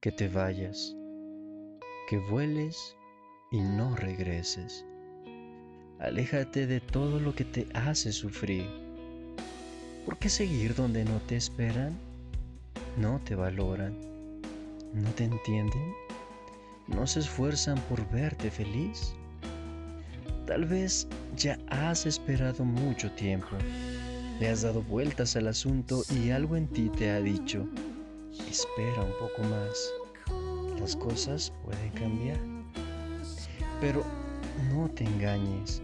que te vayas, que vueles y no regreses. Aléjate de todo lo que te hace sufrir. ¿Por qué seguir donde no te esperan? No te valoran. ¿No te entienden? ¿No se esfuerzan por verte feliz? Tal vez ya has esperado mucho tiempo. Le has dado vueltas al asunto y algo en ti te ha dicho, espera un poco más. Las cosas pueden cambiar. Pero no te engañes,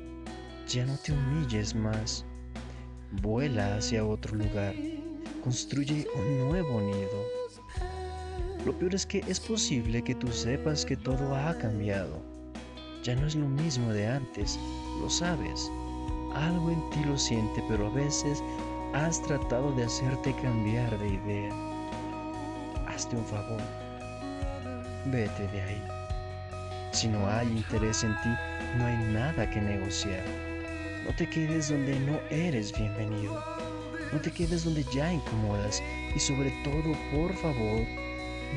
ya no te humilles más. Vuela hacia otro lugar, construye un nuevo nido. Lo peor es que es posible que tú sepas que todo ha cambiado. Ya no es lo mismo de antes, lo sabes. Algo en ti lo siente, pero a veces has tratado de hacerte cambiar de idea. Hazte un favor. Vete de ahí. Si no hay interés en ti, no hay nada que negociar. No te quedes donde no eres bienvenido. No te quedes donde ya incomodas. Y sobre todo, por favor,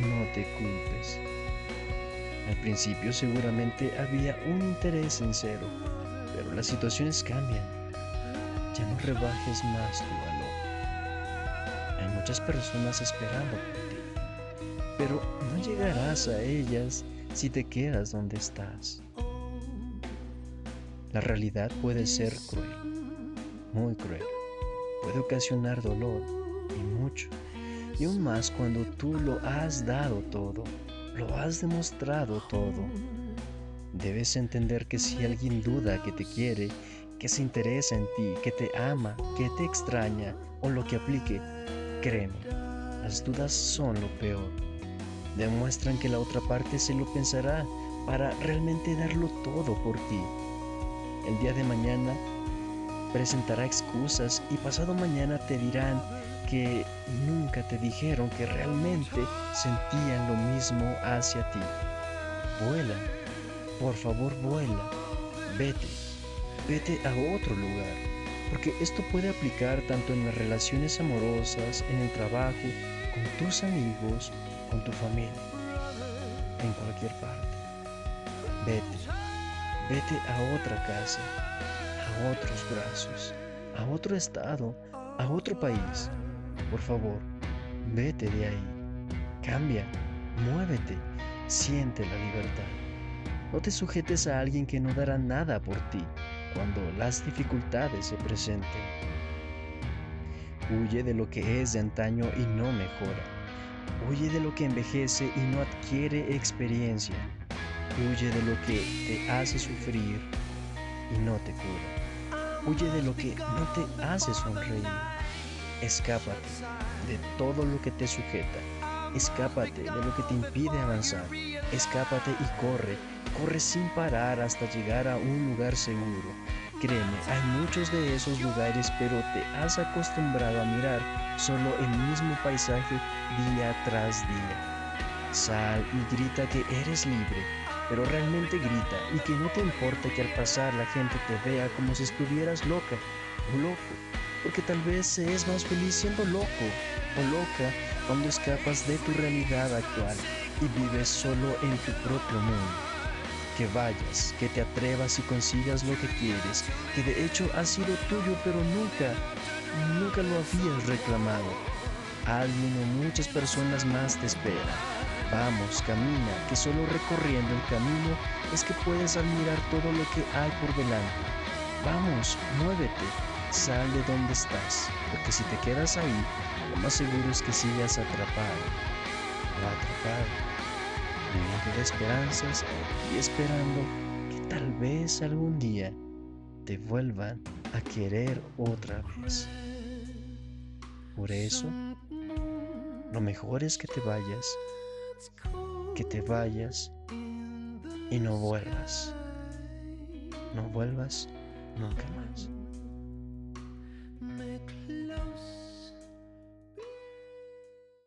no te culpes. Al principio seguramente había un interés sincero, pero las situaciones cambian. Ya no rebajes más tu valor. Hay muchas personas esperando por ti, pero no llegarás a ellas si te quedas donde estás. La realidad puede ser cruel, muy cruel. Puede ocasionar dolor y mucho. Y aún más cuando tú lo has dado todo, lo has demostrado todo. Debes entender que si alguien duda que te quiere, que se interesa en ti, que te ama, que te extraña o lo que aplique, créeme, las dudas son lo peor. Demuestran que la otra parte se lo pensará para realmente darlo todo por ti. El día de mañana presentará excusas y pasado mañana te dirán que nunca te dijeron que realmente sentían lo mismo hacia ti. Vuela, por favor vuela, vete, vete a otro lugar, porque esto puede aplicar tanto en las relaciones amorosas, en el trabajo, con tus amigos, con tu familia, en cualquier parte. Vete, vete a otra casa, a otros brazos, a otro estado, a otro país. Por favor, vete de ahí. Cambia, muévete, siente la libertad. No te sujetes a alguien que no dará nada por ti cuando las dificultades se presenten. Huye de lo que es de antaño y no mejora. Huye de lo que envejece y no adquiere experiencia. Huye de lo que te hace sufrir y no te cura. Huye de lo que no te hace sonreír. Escápate de todo lo que te sujeta. Escápate de lo que te impide avanzar. Escápate y corre. Corre sin parar hasta llegar a un lugar seguro. Créeme, hay muchos de esos lugares, pero te has acostumbrado a mirar solo el mismo paisaje día tras día. Sal y grita que eres libre, pero realmente grita y que no te importa que al pasar la gente te vea como si estuvieras loca o loco, porque tal vez se es más feliz siendo loco o loca cuando escapas de tu realidad actual y vives solo en tu propio mundo. Que vayas, que te atrevas y consigas lo que quieres, que de hecho ha sido tuyo pero nunca, nunca lo habías reclamado. Alguien muchas personas más te esperan. Vamos, camina, que solo recorriendo el camino es que puedes admirar todo lo que hay por delante. Vamos, muévete, sal de donde estás, porque si te quedas ahí, lo más seguro es que sigas atrapado atrapado de esperanzas y esperando que tal vez algún día te vuelvan a querer otra vez. Por eso, lo mejor es que te vayas, que te vayas y no vuelvas. No vuelvas nunca más.